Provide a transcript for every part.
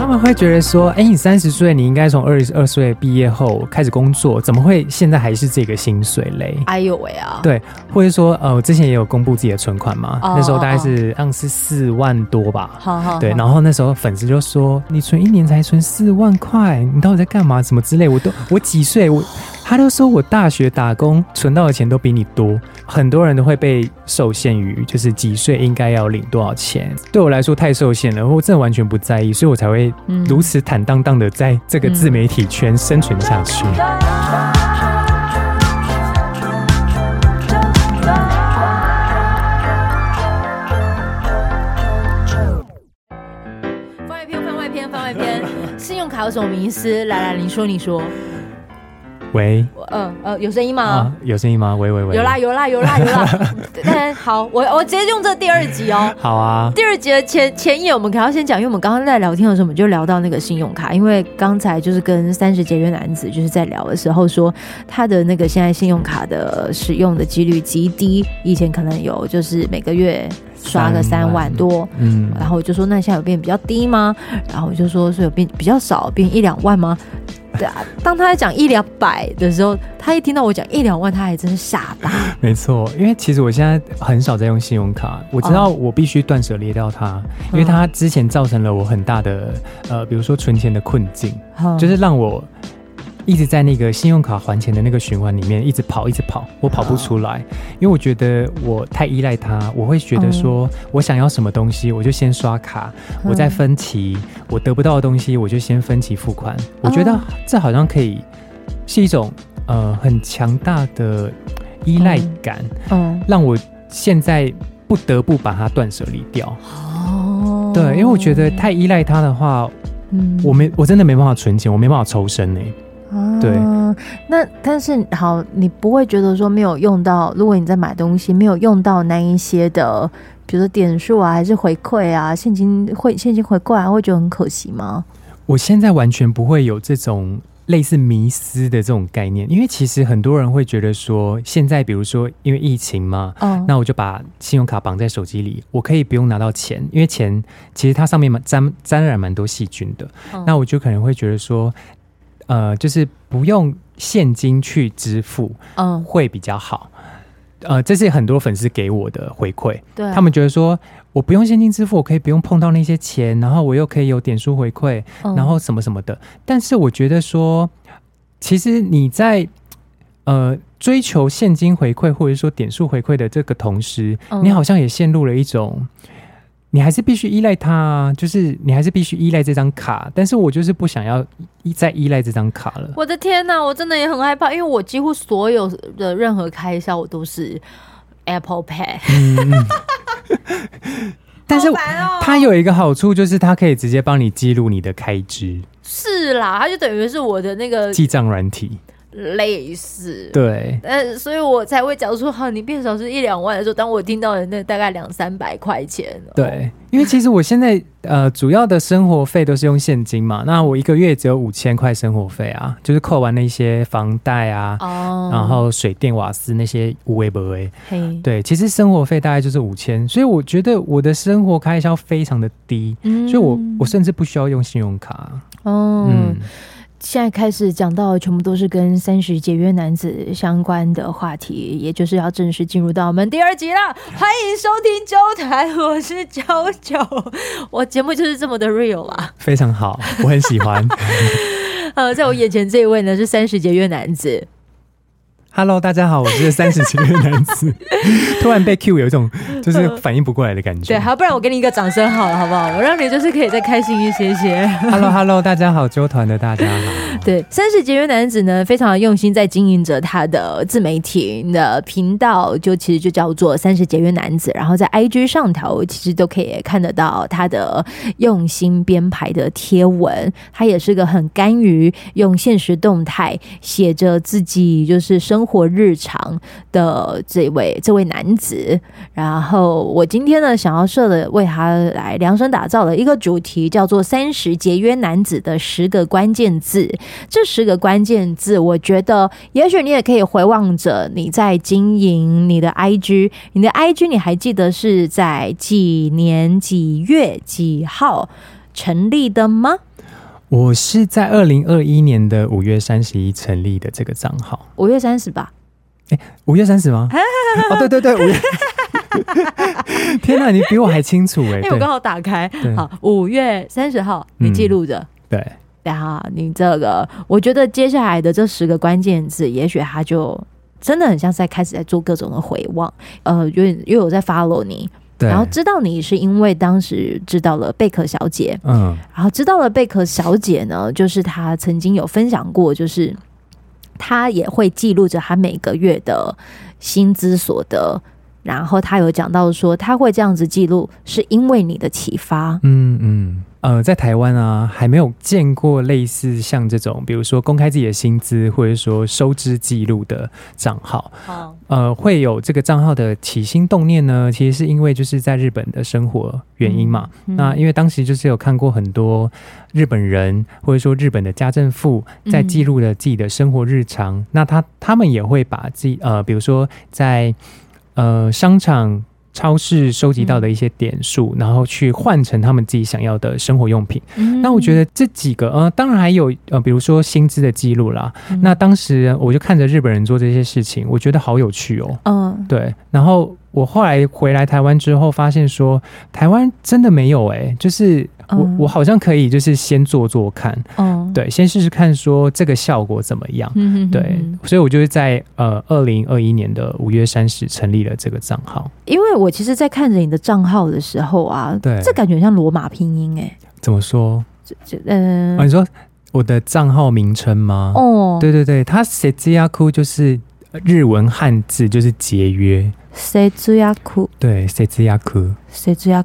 他们会觉得说，哎、欸，你三十岁，你应该从二十二岁毕业后开始工作，怎么会现在还是这个薪水嘞？哎呦喂啊！对，或者说，呃，我之前也有公布自己的存款嘛，哦、那时候大概是像是四万多吧。好好。对，然后那时候粉丝就说，你存一年才存四万块，你到底在干嘛？什么之类？我都我几岁？我他都说我大学打工存到的钱都比你多。很多人都会被受限于，就是几岁应该要领多少钱。对我来说太受限了，我真的完全不在意，所以我才会如此坦荡荡的在这个自媒体圈生存下去。嗯嗯。番外篇，番外篇，番外篇，信用卡有什么迷思？来来，你说，你说。喂，呃呃，有声音吗？啊、有声音吗？喂喂喂，有啦有啦有啦有啦。嗯，好，我我直接用这第二集哦。好啊。第二集的前前页，我们可能要先讲，因为我们刚刚在聊天的时候，我们就聊到那个信用卡，因为刚才就是跟三十节约男子就是在聊的时候说，他的那个现在信用卡的使用的几率极低，以前可能有就是每个月刷个三万多，嗯，然后我就说那现在有变比较低吗？然后我就说是有变比较少，变一两万吗？当他在讲一两百的时候，他一听到我讲一两万，他还真是傻吧。没错，因为其实我现在很少在用信用卡，我知道我必须断舍离掉它，因为它之前造成了我很大的呃，比如说存钱的困境，就是让我。一直在那个信用卡还钱的那个循环里面一直跑，一直跑，我跑不出来，因为我觉得我太依赖它，我会觉得说我想要什么东西，我就先刷卡，我再分期，我得不到的东西，我就先分期付款。我觉得这好像可以是一种呃很强大的依赖感，嗯，让我现在不得不把它断舍离掉。哦，对，因为我觉得太依赖它的话，嗯，我没我真的没办法存钱，我没办法抽身呢。对，那但是好，你不会觉得说没有用到？如果你在买东西没有用到那一些的，比如说点数啊，还是回馈啊，现金会现金回馈啊，会觉得很可惜吗？我现在完全不会有这种类似迷思的这种概念，因为其实很多人会觉得说，现在比如说因为疫情嘛，嗯，那我就把信用卡绑在手机里，我可以不用拿到钱，因为钱其实它上面沾沾染蛮多细菌的，嗯，那我就可能会觉得说。呃，就是不用现金去支付，嗯，会比较好。呃，这是很多粉丝给我的回馈，对，他们觉得说，我不用现金支付，我可以不用碰到那些钱，然后我又可以有点数回馈，然后什么什么的。但是我觉得说，其实你在呃追求现金回馈或者说点数回馈的这个同时，你好像也陷入了一种。你还是必须依赖它啊，就是你还是必须依赖这张卡，但是我就是不想要再依赖这张卡了。我的天哪，我真的也很害怕，因为我几乎所有的任何开销我都是 Apple Pay。嗯，但是它有一个好处，就是它可以直接帮你记录你的开支。是啦，它就等于是我的那个记账软体。类似对，但所以我才会讲说，哈，你变少是一两万的时候，当我听到的那大概两三百块钱，对，因为其实我现在呃主要的生活费都是用现金嘛，那我一个月只有五千块生活费啊，就是扣完那些房贷啊，哦，然后水电瓦斯那些无微不微，嘿，对，其实生活费大概就是五千，所以我觉得我的生活开销非常的低，嗯，所以我我甚至不需要用信用卡，哦，嗯。现在开始讲到的全部都是跟三十节约男子相关的话题，也就是要正式进入到我们第二集了。欢迎收听周台，我是九九，我节目就是这么的 real 啦，非常好，我很喜欢。呃，在我眼前这一位呢是三十节约男子。Hello，大家好，我是三十岁的男子。突然被 Q，有一种就是反应不过来的感觉。对，好，不然我给你一个掌声好了，好不好？我让你就是可以再开心一些些。Hello，Hello，大家好，纠团的大家好。对，三十节约男子呢，非常用心在经营着他的自媒体的频道，就其实就叫做三十节约男子。然后在 IG 上头，其实都可以看得到他的用心编排的贴文。他也是个很甘于用现实动态写着自己就是。生活日常的这位这位男子，然后我今天呢，想要设的为他来量身打造的一个主题，叫做“三十节约男子的十个关键字”。这十个关键字，我觉得也许你也可以回望着你在经营你的 IG，你的 IG 你还记得是在几年几月几号成立的吗？我是在二零二一年的五月三十一成立的这个账号。五月三十吧？哎，五月三十吗？哦，对对对，五月。天哪，你比我还清楚哎！因为我刚好打开，好，五月三十号，你记录着。嗯、对，然后你这个，我觉得接下来的这十个关键字，也许他就真的很像是在开始在做各种的回望。呃，因为因为我在 follow 你，然后知道你是因为当时知道了贝壳小姐，嗯，然后知道了贝壳小姐呢，就是她曾经有分享过，就是她也会记录着她每个月的薪资所得。然后她有讲到说，她会这样子记录，是因为你的启发。嗯嗯，呃，在台湾啊，还没有见过类似像这种，比如说公开自己的薪资，或者说收支记录的账号。好，呃，会有这个账号的起心动念呢，其实是因为就是在日本的生活原因嘛。嗯嗯、那因为当时就是有看过很多日本人，或者说日本的家政妇在记录了自己的生活日常。嗯、那他他们也会把自己呃，比如说在呃，商场、超市收集到的一些点数，嗯、然后去换成他们自己想要的生活用品。嗯、那我觉得这几个，呃，当然还有呃，比如说薪资的记录啦。嗯、那当时我就看着日本人做这些事情，我觉得好有趣哦。嗯，对。然后我后来回来台湾之后，发现说台湾真的没有哎、欸，就是。我我好像可以，就是先做做看，嗯，对，先试试看，说这个效果怎么样，嗯对，所以我就是在呃二零二一年的五月三十成立了这个账号。因为我其实，在看着你的账号的时候啊，对，这感觉像罗马拼音哎，怎么说？就嗯、呃。哦，你说我的账号名称吗？哦，对对对，它 s e z i a k u 就是日文汉字，就是节约。节约对，节约节约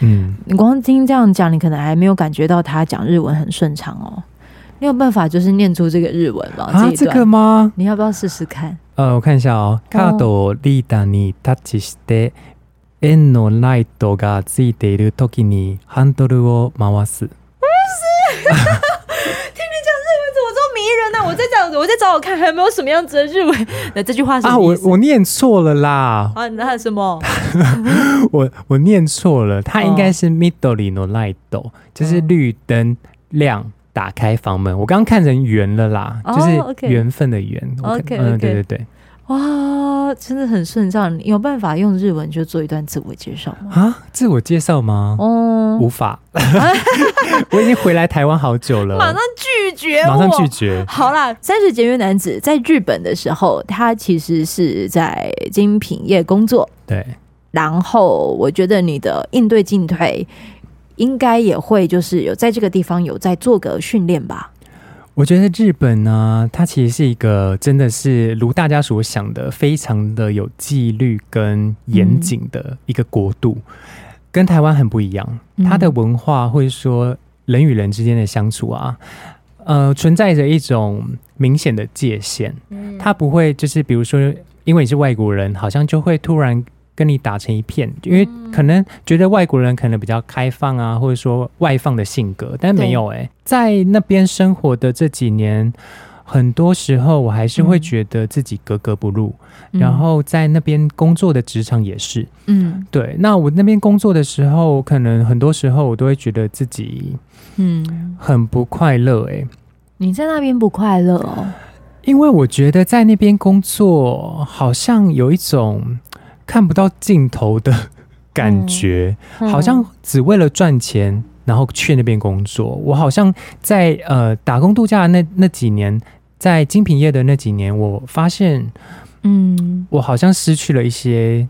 嗯，你光听这样讲，你可能还没有感觉到他讲日文很顺畅哦。你有办法就是念出这个日文吗？啊，这个吗？你要不要试试看？呃，我看一下哦。カードをリーダーにタッチして、円のライトがついている时にハンドルを回す。那 我在找，我在找我看还有没有什么样子的日文。那这句话是啊，我我念错了啦。啊，那什么？我我念错了，它应该是 midori no light，就是绿灯亮，打开房门。我刚刚看成缘了啦，就是缘分的缘。OK，嗯，对对对。哇，真的很顺畅。有办法用日文就做一段自我介绍吗？啊，自我介绍吗？哦，无法。我已经回来台湾好久了，马上拒绝，马上拒绝。好啦，三十节约男子在日本的时候，他其实是在精品业工作。对。然后，我觉得你的应对进退，应该也会就是有在这个地方有在做个训练吧。我觉得日本呢，它其实是一个真的是如大家所想的，非常的有纪律跟严谨的一个国度，嗯、跟台湾很不一样。它的文化或者说人与人之间的相处啊，呃，存在着一种明显的界限。它不会就是比如说，因为你是外国人，好像就会突然。跟你打成一片，因为可能觉得外国人可能比较开放啊，或者说外放的性格，但没有哎、欸，在那边生活的这几年，很多时候我还是会觉得自己格格不入。嗯、然后在那边工作的职场也是，嗯，对。那我那边工作的时候，可能很多时候我都会觉得自己，嗯，很不快乐哎、欸。你在那边不快乐哦？因为我觉得在那边工作好像有一种。看不到尽头的 感觉，嗯嗯、好像只为了赚钱，然后去那边工作。我好像在呃打工度假那那几年，在精品业的那几年，我发现，嗯，我好像失去了一些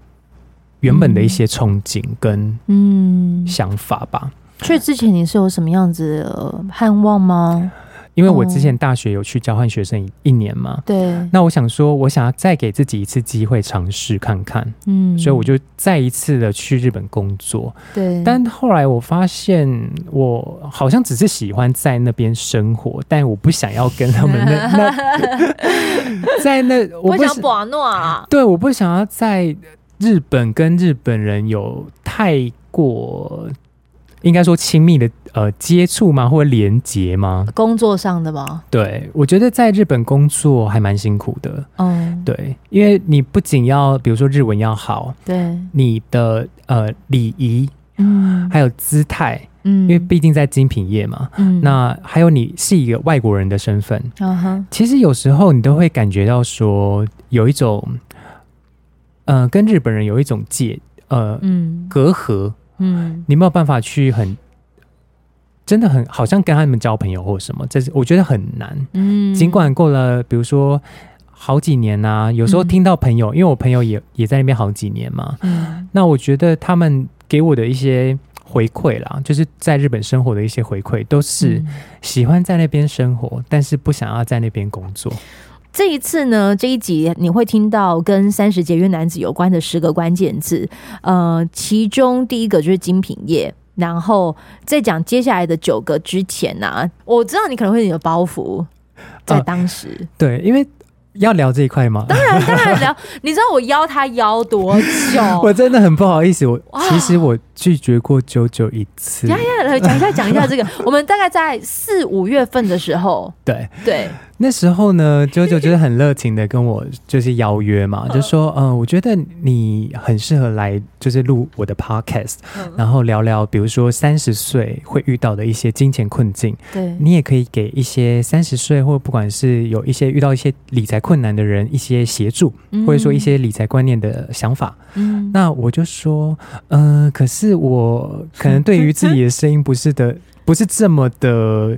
原本的一些憧憬跟嗯想法吧。去之前你是有什么样子的盼望吗？因为我之前大学有去交换学生一年嘛，对，那我想说，我想要再给自己一次机会尝试看看，嗯，所以我就再一次的去日本工作，对。但后来我发现，我好像只是喜欢在那边生活，但我不想要跟他们那 那在那，我不想玩诺啊，对，我不想要在日本跟日本人有太过。应该说亲密的呃接触吗，或者连结吗？工作上的吗？对，我觉得在日本工作还蛮辛苦的。嗯，对，因为你不仅要比如说日文要好，对，你的呃礼仪嗯，还有姿态，嗯，因为毕竟在精品业嘛，嗯，那还有你是一个外国人的身份，嗯哼，其实有时候你都会感觉到说有一种，嗯、呃，跟日本人有一种界，呃，嗯，隔阂，嗯，你没有办法去很。真的很好像跟他们交朋友或什么，这是我觉得很难。嗯，尽管过了，比如说好几年啊，有时候听到朋友，嗯、因为我朋友也也在那边好几年嘛。嗯，那我觉得他们给我的一些回馈啦，就是在日本生活的一些回馈，都是喜欢在那边生活，但是不想要在那边工作。这一次呢，这一集你会听到跟三十节约男子有关的十个关键字，呃，其中第一个就是精品业。然后在讲接下来的九个之前呢、啊，我知道你可能会有包袱，在当时、呃、对，因为要聊这一块吗？当然当然聊。你知道我邀他邀多久？我真的很不好意思，我其实我拒绝过九九一次。呀呀，来讲一下讲一下这个。我们大概在四五月份的时候，对对。对那时候呢，九九 就是很热情的跟我就是邀约嘛，就说嗯、呃，我觉得你很适合来就是录我的 podcast，然后聊聊比如说三十岁会遇到的一些金钱困境，对，你也可以给一些三十岁或不管是有一些遇到一些理财困难的人一些协助，或者说一些理财观念的想法。嗯，那我就说，嗯、呃，可是我可能对于自己的声音不是的，不是这么的。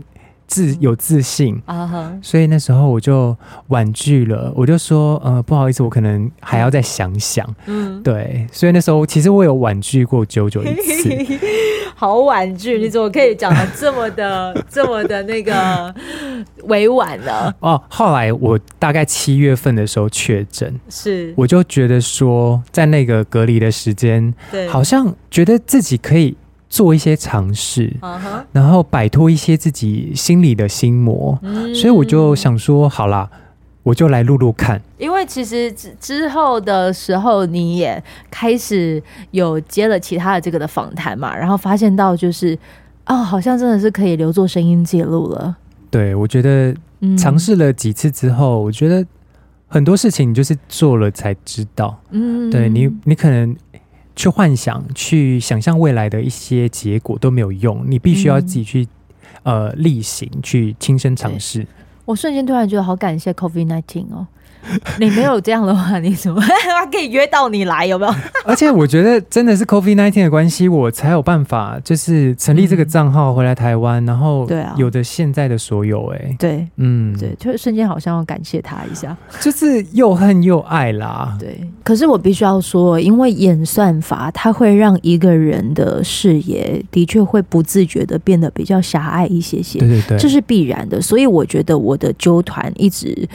自有自信啊，uh huh. 所以那时候我就婉拒了，我就说，呃，不好意思，我可能还要再想想。嗯，对，所以那时候其实我有婉拒过九九一次，好婉拒，你怎么可以讲的这么的、这么的那个委婉呢？哦，后来我大概七月份的时候确诊，是，我就觉得说，在那个隔离的时间，对，好像觉得自己可以。做一些尝试，uh huh. 然后摆脱一些自己心里的心魔，嗯、所以我就想说，好啦，我就来录录看。因为其实之之后的时候，你也开始有接了其他的这个的访谈嘛，然后发现到就是，哦，好像真的是可以留作声音记录了。对，我觉得尝试了几次之后，嗯、我觉得很多事情你就是做了才知道。嗯，对你，你可能。去幻想、去想象未来的一些结果都没有用，你必须要自己去、嗯、呃例行，去亲身尝试。我瞬间突然觉得好感谢 COVID nineteen 哦。你没有这样的话，你怎么 他可以约到你来？有没有？而且我觉得真的是 COVID-19 的关系，我才有办法就是成立这个账号回来台湾，嗯、然后对啊，有的现在的所有、欸，哎，对，嗯，对，就瞬间好像要感谢他一下，就是又恨又爱啦。对，可是我必须要说，因为演算法，它会让一个人的视野的确会不自觉的变得比较狭隘一些些，对对对，这是必然的。所以我觉得我的纠团一直。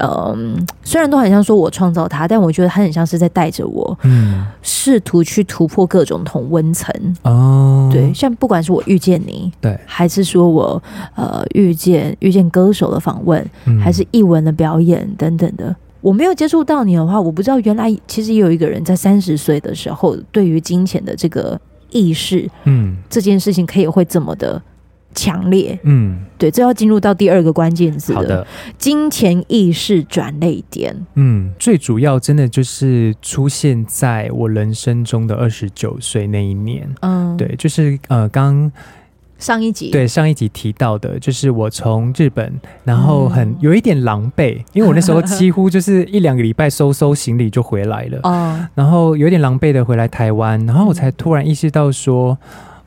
嗯，虽然都很像说我创造它，但我觉得它很像是在带着我，嗯，试图去突破各种同温层哦。对，像不管是我遇见你，对，还是说我呃遇见遇见歌手的访问，嗯、还是艺文的表演等等的，我没有接触到你的话，我不知道原来其实也有一个人在三十岁的时候，对于金钱的这个意识，嗯，这件事情可以会这么的。强烈，嗯，对，这要进入到第二个关键字，好的，金钱意识转泪点，嗯，最主要真的就是出现在我人生中的二十九岁那一年，嗯，对，就是呃，刚上一集，对，上一集提到的，就是我从日本，然后很有一点狼狈，嗯、因为我那时候 几乎就是一两个礼拜收收行李就回来了，哦，然后有点狼狈的回来台湾，然后我才突然意识到说。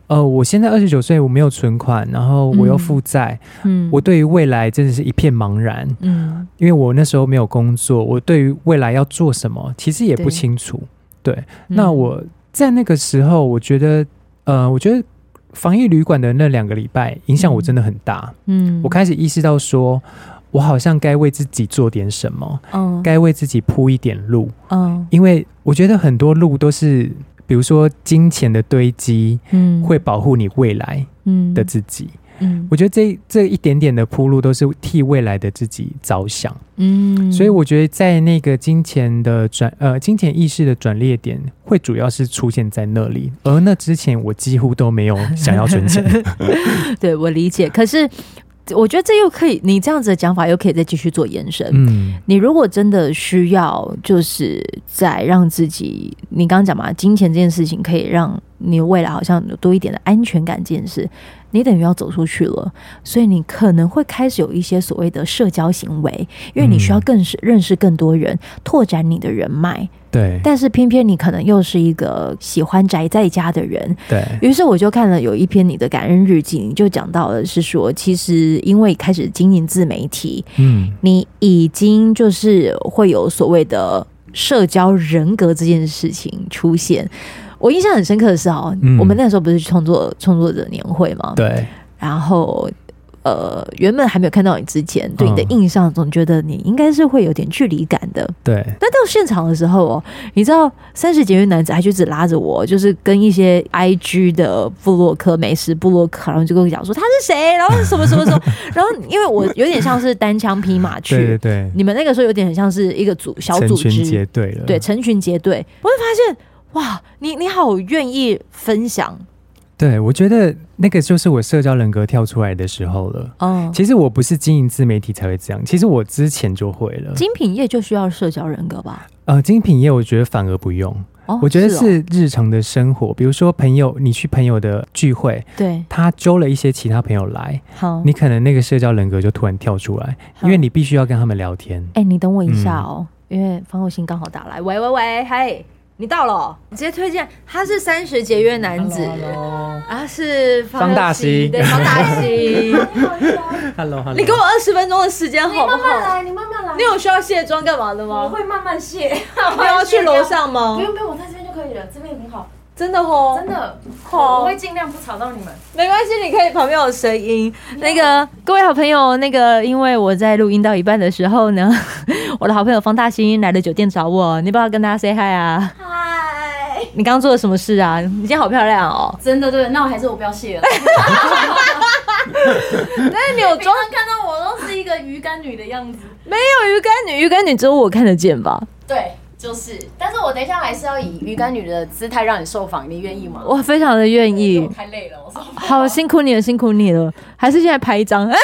呃，我现在二十九岁，我没有存款，然后我又负债，嗯，我对于未来真的是一片茫然，嗯，因为我那时候没有工作，我对于未来要做什么其实也不清楚，对，对，那我在那个时候，我觉得，呃，我觉得防疫旅馆的那两个礼拜影响我真的很大，嗯，我开始意识到说，我好像该为自己做点什么，嗯，该为自己铺一点路，嗯，因为我觉得很多路都是。比如说，金钱的堆积，嗯，会保护你未来，嗯。的自己，嗯，嗯我觉得这这一点点的铺路都是替未来的自己着想，嗯，所以我觉得在那个金钱的转呃金钱意识的转捩点，会主要是出现在那里，而那之前我几乎都没有想要存钱，对我理解，可是。我觉得这又可以，你这样子的讲法又可以再继续做延伸。嗯，你如果真的需要，就是在让自己，你刚刚讲嘛，金钱这件事情可以让你未来好像有多一点的安全感，这件事，你等于要走出去了，所以你可能会开始有一些所谓的社交行为，因为你需要更是认识更多人，拓展你的人脉。对，但是偏偏你可能又是一个喜欢宅在家的人。对，于是我就看了有一篇你的感恩日记，你就讲到了是说，其实因为开始经营自媒体，嗯，你已经就是会有所谓的社交人格这件事情出现。我印象很深刻的是哦，嗯、我们那时候不是创作创作者年会嘛？对，然后。呃，原本还没有看到你之前，对你的印象总觉得你应该是会有点距离感的。对，但到现场的时候哦，你知道三十节约男子还就只拉着我，就是跟一些 IG 的部落客、美食部落客，然后就跟我讲说他是谁，然后什么什么什么，然后因为我有点像是单枪匹马去，对对对，你们那个时候有点很像是一个组小组织。成群结队了，对，成群结队，我会发现哇，你你好愿意分享。对，我觉得那个就是我社交人格跳出来的时候了。哦，其实我不是经营自媒体才会这样，其实我之前就会了。精品业就需要社交人格吧？呃，精品业我觉得反而不用。哦，我觉得是日常的生活，哦，比如说朋友，你去朋友的聚会，对，他揪了一些其他朋友来，好，你可能那个社交人格就突然跳出来，因为你必须要跟他们聊天。哎，你等我一下哦，嗯，因为方厚心刚好打来，喂喂喂，嗨。你到了，你直接推荐他是三十节约男子.啊是方大西，对方大西，Hello Hello，你给我二十分钟的时间好不好？你慢慢来，你慢慢来。你有需要卸妆干嘛的吗？我会慢慢卸。你要去楼上吗？不用不用，我在这边就可以了，这边很好。真的哦，真的，好，我会尽量不吵到你们。没关系，你可以旁边有声音。那个各位好朋友，那个因为我在录音到一半的时候呢，我的好朋友方大兴来了酒店找我，你不要跟大家 say hi 啊。嗨，你刚刚做了什么事啊？你今天好漂亮哦。真的对，那我还是我不要谢了。但是你有妆看到我都是一个鱼干女的样子。没有鱼干女，鱼干女只有我看得见吧？对。就是，但是我等一下还是要以鱼干女的姿态让你受访，你愿意吗？我非常的愿意。太累了，我。好辛苦你了，辛苦你了。还是现在拍一张？哪有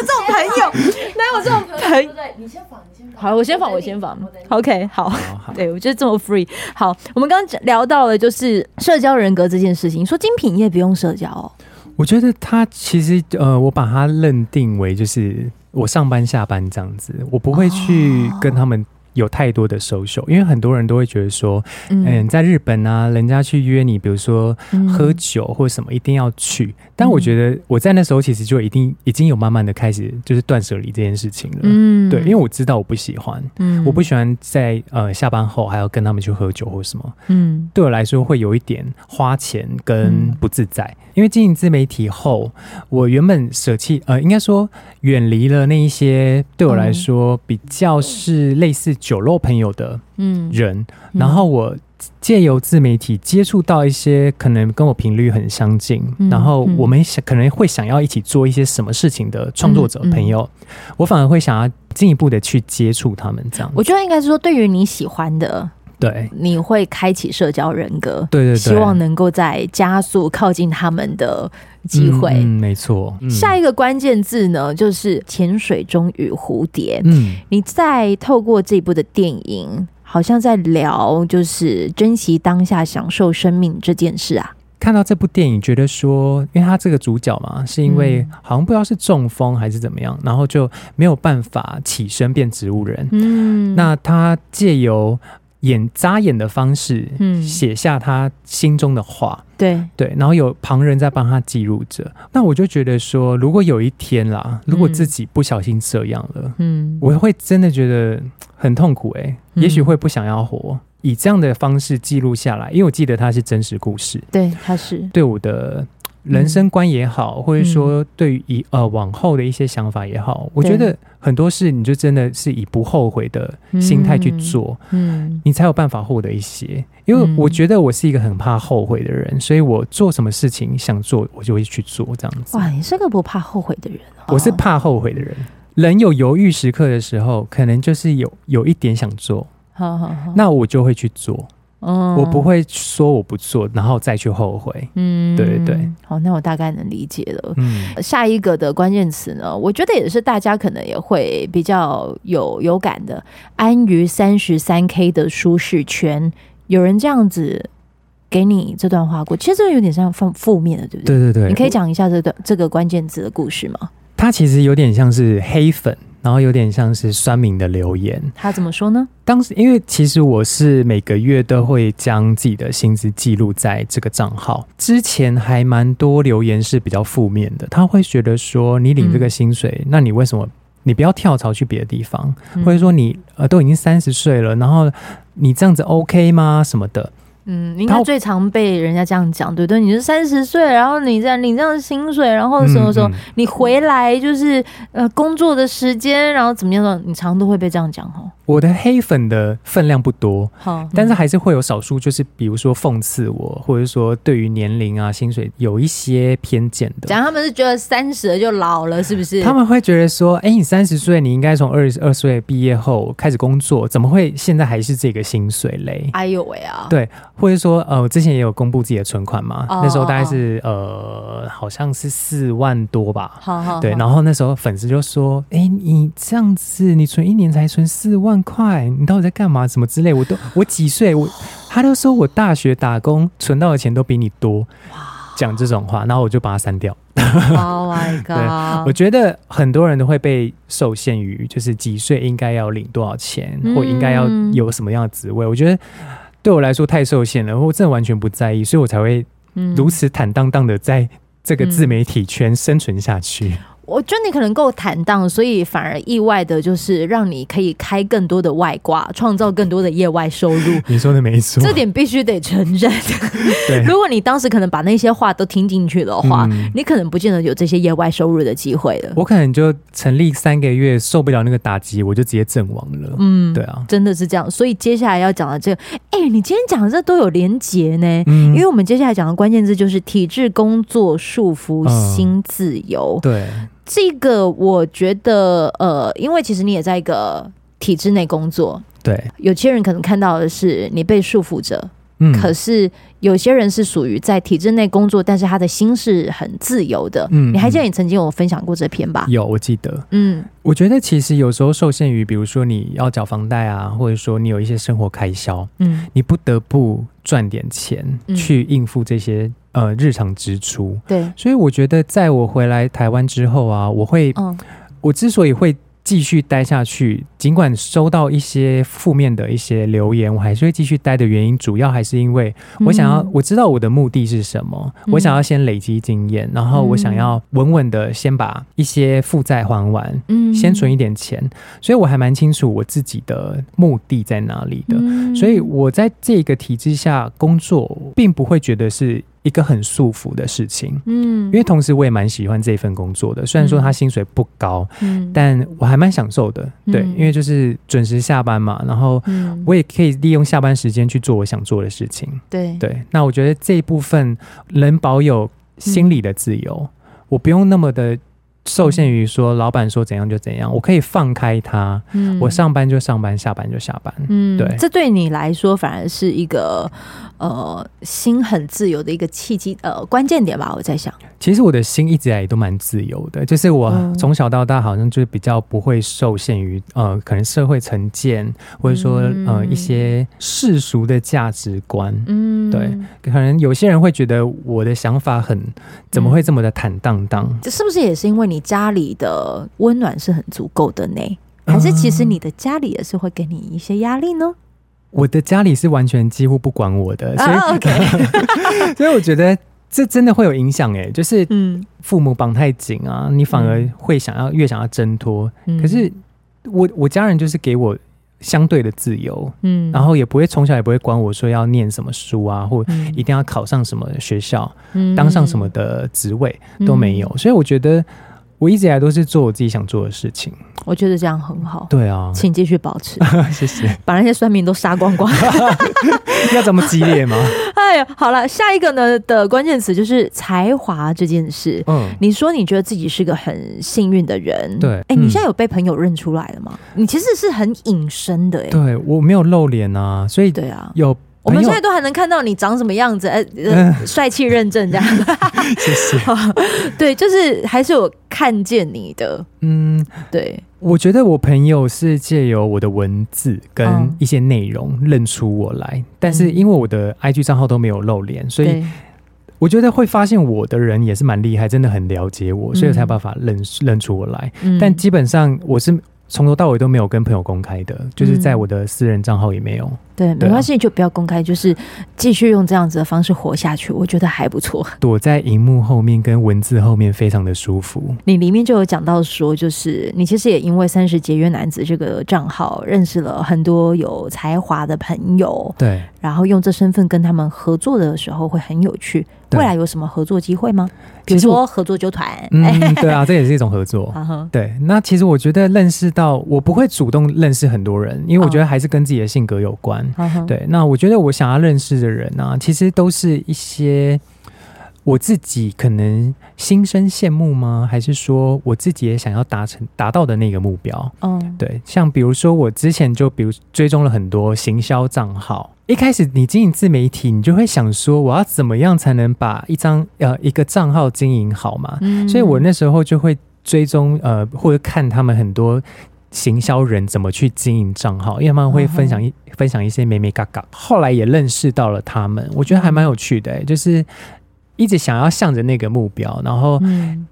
这种朋友？哪有这种朋友？对，你先访，你先访。好，我先访，我先访。OK，好。对，我觉得这么 free。好，我们刚刚聊到了就是社交人格这件事情。你说精品业不用社交哦？我觉得他其实呃，我把它认定为就是我上班下班这样子，我不会去跟他们。有太多的 social，因为很多人都会觉得说，嗯，嗯，在日本啊，人家去约你，比如说喝酒或者什么，一定要去。嗯、但我觉得我在那时候其实就一定已经有慢慢的开始就是断舍离这件事情了。嗯，对，因为我知道我不喜欢，嗯，我不喜欢在呃下班后还要跟他们去喝酒或什么。嗯，对我来说会有一点花钱跟不自在。嗯、因为经营自媒体后，我原本舍弃呃，应该说远离了那一些对我来说比较是类似。酒肉朋友的嗯人，然后我借由自媒体接触到一些可能跟我频率很相近，然后我们想可能会想要一起做一些什么事情的创作者朋友，我反而会想要进一步的去接触他们。这样，我觉得应该是说，对于你喜欢的，对，你会开启社交人格，对对对，希望能够在加速靠近他们的机会。嗯，没错。嗯，下一个关键字呢，就是潜水中与蝴蝶。嗯，你在透过这部的电影，好像在聊，就是珍惜当下，享受生命这件事啊。看到这部电影，觉得说，因为他这个主角嘛，是因为好像不知道是中风还是怎么样，然后就没有办法起身变植物人。嗯，那他借由。眼眨眼的方式，嗯，写下他心中的话，对对，然后有旁人在帮他记录着。那我就觉得说，如果有一天啦，如果自己不小心这样了，嗯，我会真的觉得很痛苦欸，也许会不想要活，以这样的方式记录下来，因为我记得他是真实故事，对，他是对我的。人生观也好，或者说对于以呃往后的一些想法也好，我觉得很多事你就真的是以不后悔的心态去做，嗯，你才有办法获得一些。因为我觉得我是一个很怕后悔的人，所以我做什么事情想做，我就会去做这样子。哇，你是个不怕后悔的人。哦我是怕后悔的人。人有犹豫时刻的时候，可能就是有有一点想做，好好好，那我就会去做。嗯，我不会说我不做，然后再去后悔。嗯，对对对。好，那我大概能理解了。嗯，下一个的关键词呢，我觉得也是大家可能也会比较有有感的，安于三十三 K 的舒适圈。有人这样子给你这段话过，其实这个有点像负负面的，对不对？对对对，你可以讲一下这段这个关键字的故事吗？它其实有点像是黑粉，然后有点像是酸民的留言。他怎么说呢？当时因为其实我是每个月都会将自己的薪资记录在这个账号，之前还蛮多留言是比较负面的，他会觉得说你领这个薪水，嗯、那你为什么你不要跳槽去别的地方？嗯、或者说你呃都已经三十岁了，然后你这样子 OK 吗？什么的？嗯，应该最常被人家这样讲，对不对？你是三十岁，然后你在领这样的薪水，然后什么时候你回来就是呃工作的时间，然后怎么样的，你常常都会被这样讲哦。我的黑粉的分量不多，好，但是还是会有少数，就是比如说讽刺我，或者说对于年龄啊、薪水有一些偏见的。讲他们是觉得三十了就老了，是不是？他们会觉得说，哎，你三十岁，你应该从二十二岁毕业后开始工作，怎么会现在还是这个薪水嘞？哎呦喂啊！对，或者说，呃，我之前也有公布自己的存款嘛，哦、那时候大概是呃，好像是四万多吧。好好，对，然后那时候粉丝就说，哎，你这样子，你存一年才存四万。块！你到底在干嘛？什么之类？我都 我几岁？我他都说我大学打工存到的钱都比你多，讲这种话，然后我就把它删掉。Oh my god！我觉得很多人都会被受限于，就是几岁应该要领多少钱，或应该要有什么样的职位。我觉得对我来说太受限了，我真的完全不在意，所以我才会如此坦荡荡的在这个自媒体圈生存下去。我觉得你可能够坦荡，所以反而意外的就是让你可以开更多的外挂，创造更多的业外收入。你说的没错，这点必须得承认。对，如果你当时可能把那些话都听进去的话，嗯，你可能不见得有这些业外收入的机会了。我可能就成立三个月受不了那个打击，我就直接阵亡了。嗯，对啊，真的是这样。所以接下来要讲的这个，哎，你今天讲的这都有连结呢。嗯，因为我们接下来讲的关键字就是体制工作束缚新自由。嗯，对。这个我觉得，呃，因为其实你也在一个体制内工作，对，有些人可能看到的是你被束缚着，嗯，可是有些人是属于在体制内工作，但是他的心是很自由的，嗯，你还记得你曾经有分享过这篇吧？有，我记得，嗯，我觉得其实有时候受限于，比如说你要缴房贷啊，或者说你有一些生活开销，嗯，你不得不赚点钱去应付这些。呃，日常支出，对，所以我觉得，在我回来台湾之后啊，我会，嗯，我之所以会。继续待下去，尽管收到一些负面的一些留言，我还是会继续待的原因，主要还是因为我想要，我知道我的目的是什么，嗯、我想要先累积经验，然后我想要稳稳的先把一些负债还完，嗯，先存一点钱，所以我还蛮清楚我自己的目的在哪里的，嗯、所以我在这个体制下工作，并不会觉得是。一个很束缚的事情，嗯，因为同时我也蛮喜欢这份工作的，虽然说他薪水不高，嗯，但我还蛮享受的，嗯，对，因为就是准时下班嘛，然后我也可以利用下班时间去做我想做的事情，对。对。那我觉得这一部分能保有心理的自由，嗯，我不用那么的。受限于说老板说怎样就怎样，我可以放开他，嗯，我上班就上班，下班就下班，嗯，对，这对你来说反而是一个呃心很自由的一个契机，呃，关键点吧。我在想，其实我的心一直以来也都蛮自由的，就是我从小到大好像就是比较不会受限于呃可能社会成见或者说呃一些世俗的价值观，嗯，对，可能有些人会觉得我的想法很怎么会这么的坦荡荡，这是不是也是因为你？家里的温暖是很足够的呢，还是其实你的家里也是会给你一些压力呢？我的家里是完全几乎不管我的，所以、所以我觉得这真的会有影响哎，就是嗯，父母绑太紧啊，你反而会想要越想要挣脱。嗯、可是我我家人就是给我。相对的自由，嗯，然后也不会从小也不会管我说要念什么书啊，或一定要考上什么学校，嗯，当上什么的职位都没有，所以我觉得。我一直以来都是做我自己想做的事情，我觉得这样很好。对啊，请继续保持，谢谢。把那些酸民都杀光光，要这么激烈吗？哎呀，好了，下一个呢的关键词就是才华这件事。嗯，你说你觉得自己是个很幸运的人，对。哎、欸，你现在有被朋友认出来了吗？嗯、你其实是很隐身的、欸，哎，对我没有露脸啊，所以对啊，有。我们现在都还能看到你长什么样子，呃，帅气认证这样。谢谢。对，就是还是有看见你的，嗯，对。我觉得我朋友是借由我的文字跟一些内容认出我来，嗯、但是因为我的 IG 账号都没有露脸，所以我觉得会发现我的人也是蛮厉害，真的很了解我，所以才有办法认认出我来。嗯、但基本上我是。从头到尾都没有跟朋友公开的，就是在我的私人账号也没有。嗯、对，没关系，就不要公开，就是继续用这样子的方式活下去，我觉得还不错。躲在荧幕后面跟文字后面，非常的舒服。你里面就有讲到说，就是你其实也因为三十节约男子这个账号认识了很多有才华的朋友，对，然后用这身份跟他们合作的时候会很有趣。未来有什么合作机会吗？比如说合作纠团，嗯，对啊，这也是一种合作。对，那其实我觉得认识到我不会主动认识很多人，因为我觉得还是跟自己的性格有关。对，那我觉得我想要认识的人呢，其实都是一些我自己可能心生羡慕吗？还是说我自己也想要达成达到的那个目标？嗯，对，像比如说我之前就比如追踪了很多行销账号。一开始你经营自媒体，你就会想说，我要怎么样才能把一张呃一个账号经营好嘛？嗯，所以我那时候就会追踪呃或者看他们很多行销人怎么去经营账号，因为他们会分享一、嗯、分享一些美美嘎嘎。后来也认识到了他们，我觉得还蛮有趣的、欸，就是一直想要向着那个目标，然后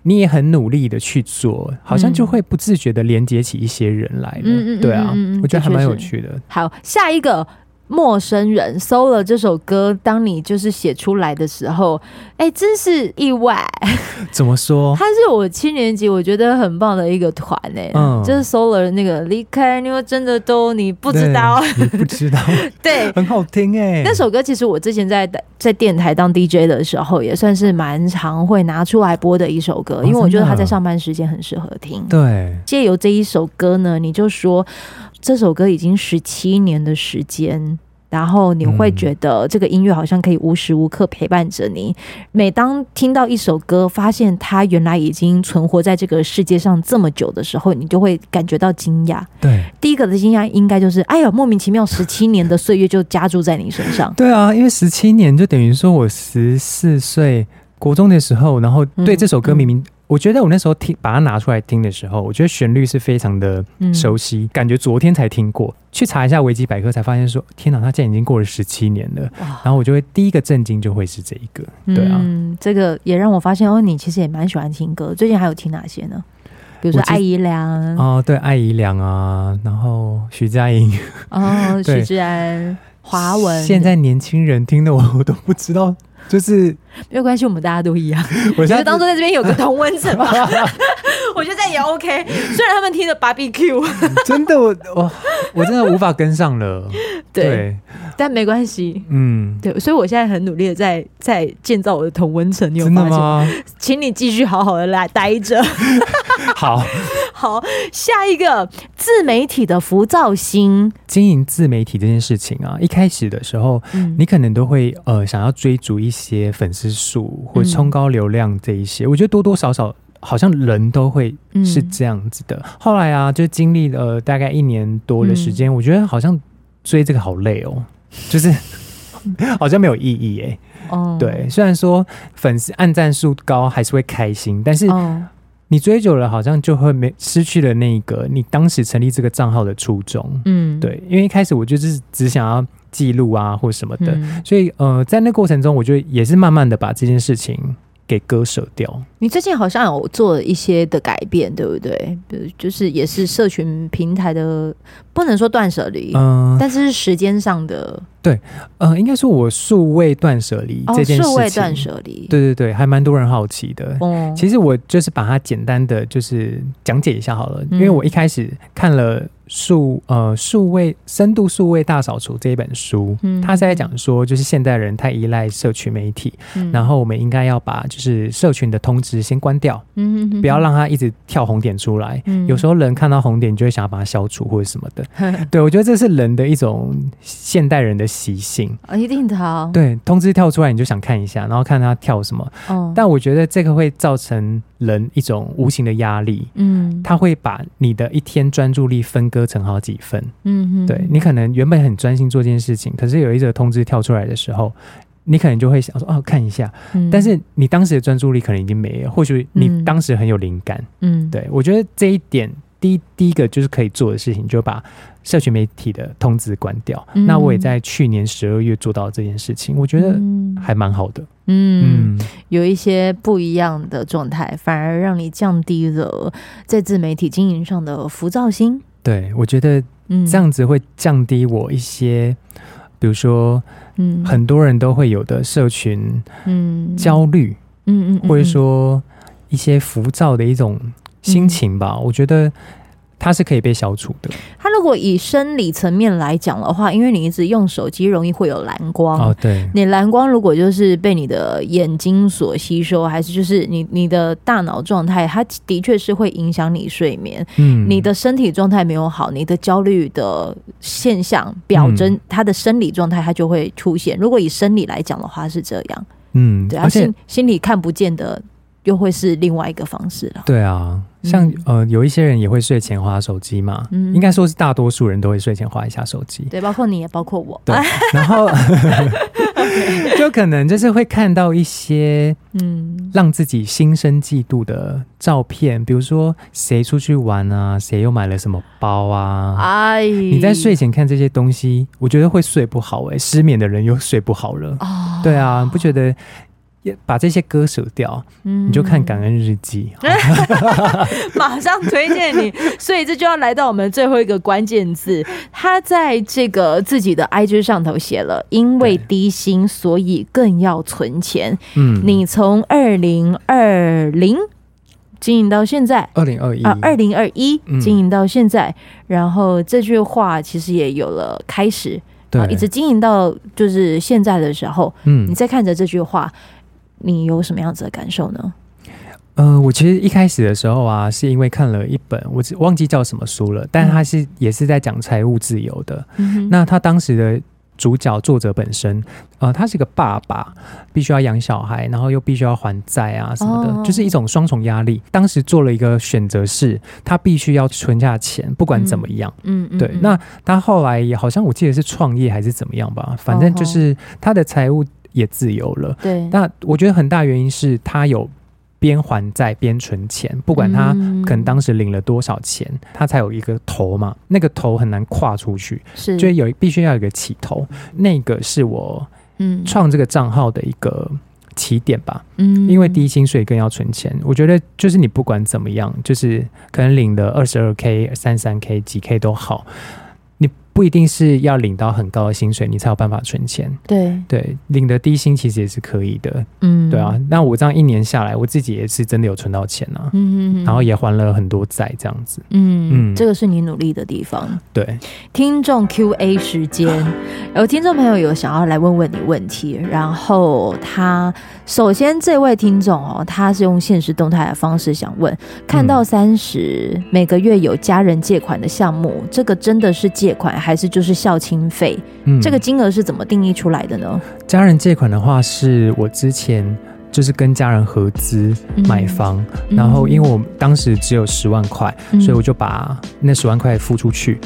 你也很努力的去做，好像就会不自觉的连接起一些人来了。嗯、对啊，我觉得还蛮有趣的。好，下一个。陌生人搜了这首歌，当你就是写出来的时候，哎、欸，真是意外。怎么说？他是我七年级我觉得很棒的一个团哎，嗯，就是搜了那个离开你，为真的都你不知道，你不知道，对，很好听哎。那首歌其实我之前在在电台当 DJ 的时候，也算是蛮常会拿出来播的一首歌，因为我觉得他在上班时间很适合听。对，借由这一首歌呢，你就说。这首歌已经十七年的时间，然后你会觉得这个音乐好像可以无时无刻陪伴着你。每当听到一首歌，发现它原来已经存活在这个世界上这么久的时候，你就会感觉到惊讶。对，第一个的惊讶应该就是，哎呀，莫名其妙十七年的岁月就加注在你身上。对啊，因为十七年就等于说我十四岁国中的时候，然后对这首歌明明、嗯。嗯我觉得我那时候听把它拿出来听的时候，我觉得旋律是非常的熟悉，嗯、感觉昨天才听过。去查一下维基百科，才发现说天哪，它竟然已经过了十七年了。然后我就会第一个震惊就会是这一个，对啊，嗯，这个也让我发现哦，你其实也蛮喜欢听歌。最近还有听哪些呢？比如说艾怡良哦，对，艾怡良啊，然后徐佳莹哦，许志安、华文。现在年轻人听的我我都不知道。就是没有关系，我们大家都一样。我觉得当初在这边有个同温层嘛，我觉得这样也 OK。虽然他们听着 BBQ，真的我我我真的无法跟上了。对，对但没关系。嗯，对，所以我现在很努力的在在建造我的同温层。你有发现吗？请你继续好好的来待着。好。好，下一个自媒体的浮躁心，经营自媒体这件事情啊，一开始的时候，嗯、你可能都会呃想要追逐一些粉丝数或冲高流量这一些，嗯、我觉得多多少少好像人都会是这样子的。嗯、后来啊，就经历了大概一年多的时间，嗯、我觉得好像追这个好累哦，就是 好像没有意义哎。哦，对，虽然说粉丝按赞数高还是会开心，但是。哦你追久了，好像就会没失去了那个你当时成立这个账号的初衷。嗯，对，因为一开始我就是只想要记录啊，或什么的，嗯、所以呃，在那过程中，我就也是慢慢的把这件事情给割舍掉。你最近好像有做一些的改变，对不对？比如就是也是社群平台的，不能说断舍离，嗯，但是是时间上的。对，呃，应该说我数位断舍离这件事情，数位断舍离，对对对，还蛮多人好奇的。哦，其实我就是把它简单的就是讲解一下好了，因为我一开始看了数呃数位深度数位大扫除这一本书，嗯，他是在讲说就是现代人太依赖社群媒体，然后我们应该要把就是社群的通知先关掉，嗯，不要让它一直跳红点出来，有时候人看到红点就会想要把它消除或者什么的。对，我觉得这是人的一种现代人的。习性啊，一定的啊。对，通知跳出来你就想看一下，然后看他跳什么。哦，但我觉得这个会造成人一种无形的压力。嗯，他会把你的一天专注力分割成好几份。嗯哼，对，你可能原本很专心做这件事情，可是有一则通知跳出来的时候，你可能就会想说：“哦，看一下。”嗯，但是你当时的专注力可能已经没了，或许你当时很有灵感。嗯，对，我觉得这一点。第一第一个就是可以做的事情，就把社群媒体的通知关掉。嗯、那我也在去年十二月做到这件事情，我觉得还蛮好的。嗯，嗯有一些不一样的状态，反而让你降低了在自媒体经营上的浮躁心。对，我觉得这样子会降低我一些，嗯、比如说，嗯，很多人都会有的社群，嗯，焦虑，嗯嗯，或者说一些浮躁的一种心情吧。嗯、我觉得。它是可以被消除的。它如果以生理层面来讲的话，因为你一直用手机，容易会有蓝光。哦，对。你蓝光如果就是被你的眼睛所吸收，还是就是你你的大脑状态，它的确是会影响你睡眠。嗯。你的身体状态没有好，你的焦虑的现象表征，它的生理状态它就会出现。如果以生理来讲的话，是这样。嗯，对啊，心心里看不见的。又会是另外一个方式了。对啊，像、嗯、呃，有一些人也会睡前划手机嘛。嗯，应该说是大多数人都会睡前划一下手机。对，包括你也包括我。对，然后 就可能就是会看到一些嗯，让自己心生嫉妒的照片，比如说谁出去玩啊，谁又买了什么包啊。哎，你在睡前看这些东西，我觉得会睡不好哎、欸，失眠的人又睡不好了。哦，对啊，不觉得？把这些割舍掉，嗯、你就看感恩日记，马上推荐你。所以这就要来到我们最后一个关键字，他在这个自己的 IG 上头写了：因为低薪，所以更要存钱。嗯，你从二零二零经营到现在，二零二一。啊，二零二一经营到现在，然后这句话其实也有了开始，对，一直经营到就是现在的时候，嗯，你再看着这句话。你有什么样子的感受呢？呃，我其实一开始的时候啊，是因为看了一本，我忘记叫什么书了，但他是也是在讲财务自由的。嗯、那他当时的主角作者本身，呃，他是个爸爸，必须要养小孩，然后又必须要还债啊什么的，哦、就是一种双重压力。当时做了一个选择，是他必须要存下钱，不管怎么样。嗯，嗯对。嗯、那他后来也好像我记得是创业还是怎么样吧，反正就是他的财务。也自由了，对。那我觉得很大原因是他有边还债边存钱，不管他可能当时领了多少钱，嗯、他才有一个头嘛。那个头很难跨出去，是，就有必须要有一个起头。那个是我嗯创这个账号的一个起点吧。嗯，因为低薪水更要存钱。我觉得就是你不管怎么样，就是可能领的二十二 k、三三 k、几 k 都好。不一定是要领到很高的薪水，你才有办法存钱。对对，领的低薪其实也是可以的。嗯，对啊。那我这样一年下来，我自己也是真的有存到钱啊。嗯嗯，然后也还了很多债，这样子。嗯嗯，这个是你努力的地方。对，听众 Q&A 时间，有听众朋友有想要来问问你问题，然后他首先这位听众哦，他是用现实动态的方式想问：看到三十每个月有家人借款的项目，这个真的是借款？还是就是孝亲费，嗯，这个金额是怎么定义出来的呢？家人借款的话，是我之前就是跟家人合资买房，嗯、然后因为我当时只有十万块，嗯、所以我就把那十万块付出去，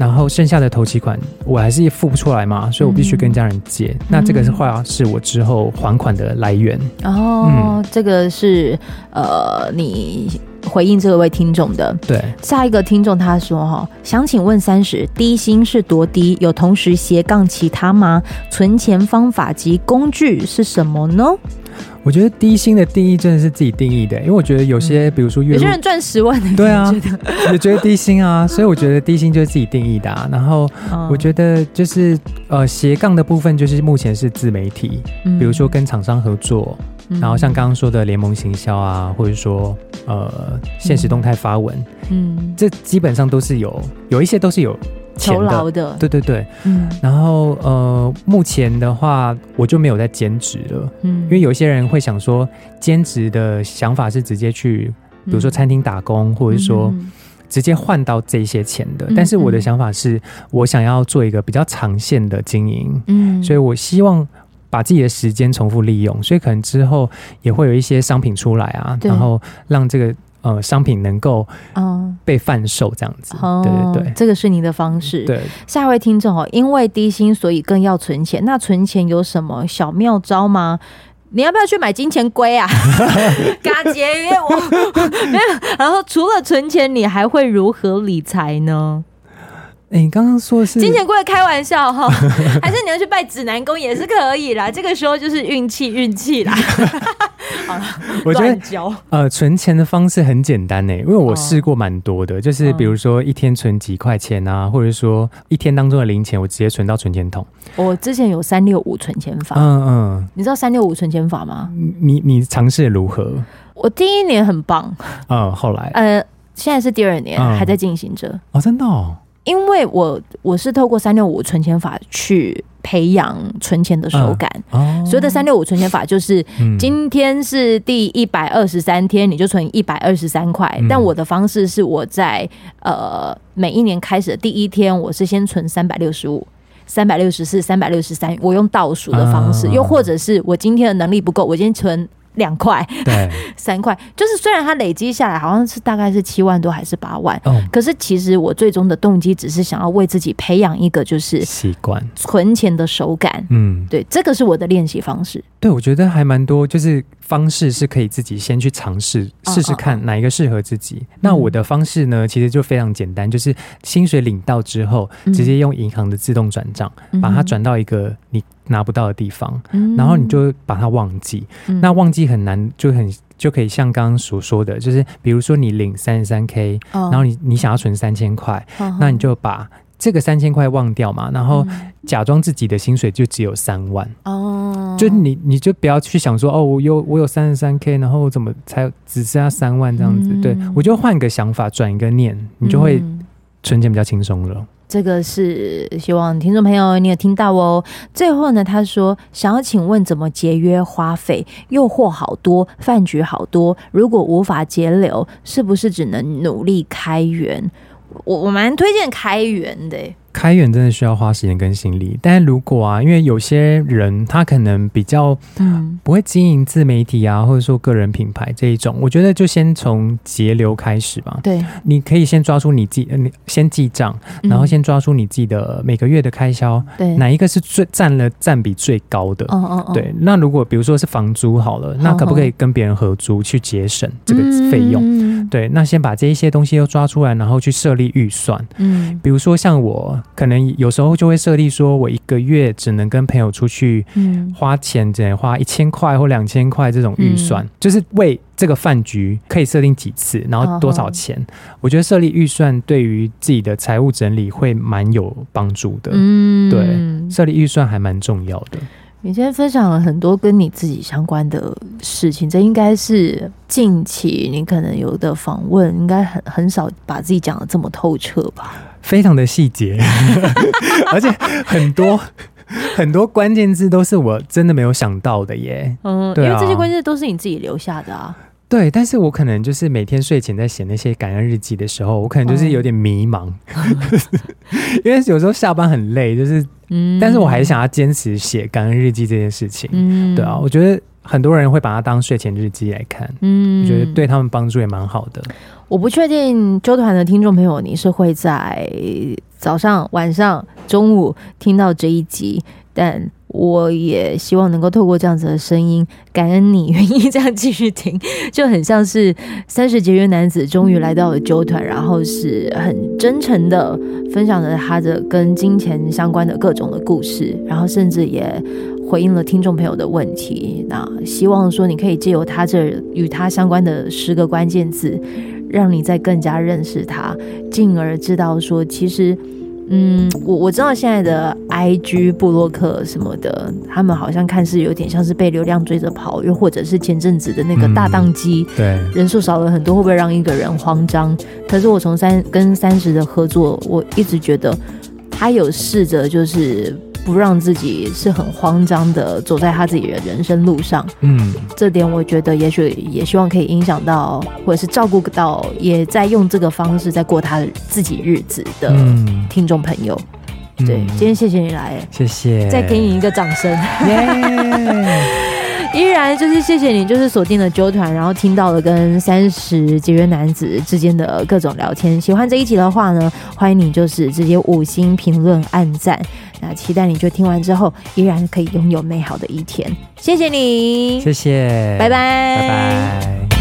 然后剩下的头期款我还是付不出来嘛，所以我必须跟家人借。嗯、那这个的话是我之后还款的来源。哦，嗯、这个是呃你。回应这位听众的，对，下一个听众他说哈，想请问三十低薪是多低？有同时斜杠其他吗？存钱方法及工具是什么呢？我觉得低薪的定义真的是自己定义的，因为我觉得有些，嗯、比如说月有些人赚十万的，对啊，也觉得低薪啊，所以我觉得低薪就是自己定义的啊。然后我觉得就是呃斜杠的部分，就是目前是自媒体，嗯、比如说跟厂商合作。然后像刚刚说的联盟行销啊，或者说呃现实动态发文，嗯，这基本上都是有有一些都是有钱的，的对对对，嗯。然后呃目前的话，我就没有在兼职了，嗯，因为有些人会想说兼职的想法是直接去，比如说餐厅打工，或者说直接换到这些钱的。但是我的想法是我想要做一个比较长线的经营，嗯，所以我希望。把自己的时间重复利用，所以可能之后也会有一些商品出来啊，然后让这个呃商品能够嗯被贩售这样子，哦、对对对，这个是你的方式。对，下一位听众哦，因为低薪所以更要存钱，那存钱有什么小妙招吗？你要不要去买金钱龟啊？嘎节约我 没有。然后除了存钱，你还会如何理财呢？哎，你刚刚说的是金钱龟，开玩笑哈，还是你要去拜指南宫也是可以啦。这个时候就是运气运气啦。好了，我觉得呃，存钱的方式很简单呢，因为我试过蛮多的，就是比如说一天存几块钱啊，或者说一天当中的零钱，我直接存到存钱筒。我之前有三六五存钱法，嗯嗯，你知道三六五存钱法吗？你你尝试如何？我第一年很棒，嗯，后来。呃，现在是第二年还在进行着。哦，真的哦。因为我我是透过三六五存钱法去培养存钱的手感，嗯哦、所谓的三六五存钱法就是今天是第一百二十三天，你就存一百二十三块。嗯、但我的方式是我在呃每一年开始的第一天，我是先存三百六十五、三百六十四、三百六十三，我用倒数的方式，又或者是我今天的能力不够，我今天存。两块，对，三块，就是虽然它累积下来好像是大概是七万多还是八万，哦，可是其实我最终的动机只是想要为自己培养一个就是习惯。存钱的手感，嗯，对，这个是我的练习方式。对，我觉得还蛮多，就是方式是可以自己先去尝试试试看哪一个适合自己。那我的方式呢，其实就非常简单，就是薪水领到之后，直接用银行的自动转账，嗯，把它转到一个你。拿不到的地方，然后你就把它忘记。嗯、那忘记很难，就很就可以像刚刚所说的，就是比如说你领三十三 K，然后你你想要存三千块，哦、那你就把这个三千块忘掉嘛，然后假装自己的薪水就只有三万哦，就你你就不要去想说哦，我有我有三十三 K，然后我怎么才只剩下三万这样子？嗯、对，我就换个想法，转一个念，你就会存钱比较轻松了。这个是希望听众朋友你有听到哦。最后呢，他说想要请问怎么节约花费？诱惑好多，饭局好多，如果无法节流，是不是只能努力开源？我我蛮推荐开源的。开源真的需要花时间跟心力，但是如果啊，因为有些人他可能比较嗯不会经营自媒体啊，或者说个人品牌这一种，我觉得就先从节流开始吧。对，你可以先抓出你自己，你先记账，然后先抓出你自己的每个月的开销，对，哪一个是最占了占比最高的？哦哦哦，对。那如果比如说是房租好了，那可不可以跟别人合租去节省这个费用？嗯、对，那先把这一些东西都抓出来，然后去设立预算。嗯，比如说像我。可能有时候就会设立说，我一个月只能跟朋友出去嗯花钱，只能花一千块或两千块这种预算，嗯、就是为这个饭局可以设定几次，然后多少钱。哦、我觉得设立预算对于自己的财务整理会蛮有帮助的。嗯，对，设立预算还蛮重要的。你今天分享了很多跟你自己相关的事情，这应该是近期你可能有的访问，应该很很少把自己讲的这么透彻吧？非常的细节，而且很多很多关键字都是我真的没有想到的耶。嗯，对啊，因为这些关键字都是你自己留下的啊。对，但是我可能就是每天睡前在写那些感恩日记的时候，我可能就是有点迷茫，因为有时候下班很累，就是，嗯，但是我还是想要坚持写感恩日记这件事情。嗯，对啊，我觉得很多人会把它当睡前日记来看，嗯，我觉得对他们帮助也蛮好的。我不确定周团的听众朋友，你是会在早上、晚上、中午听到这一集，但我也希望能够透过这样子的声音，感恩你愿意这样继续听，就很像是 三十节约男子终于来到了周团，然后是很真诚的分享了他的跟金钱相关的各种的故事，然后甚至也回应了听众朋友的问题。那希望说你可以借由他这与他相关的十个关键字。让你再更加认识他，进而知道说，其实，嗯，我我知道现在的 IG 布洛克什么的，他们好像看似有点像是被流量追着跑，又或者是前阵子的那个大宕机，嗯，对，人数少了很多，会不会让一个人慌张？可是我从三跟三十的合作，我一直觉得他有试着就是。不让自己是很慌张的走在他自己的人生路上，嗯，这点我觉得也许也希望可以影响到，或者是照顾到也在用这个方式在过他自己日子的听众朋友。嗯、对，今天谢谢你来，谢谢，再给你一个掌声。Yeah 依然就是谢谢你，就是锁定了纠团，然后听到了跟三十节约男子之间的各种聊天。喜欢这一集的话呢，欢迎你就是直接五星评论按赞。那期待你就听完之后，依然可以拥有美好的一天。谢谢你，谢谢，拜拜，拜拜。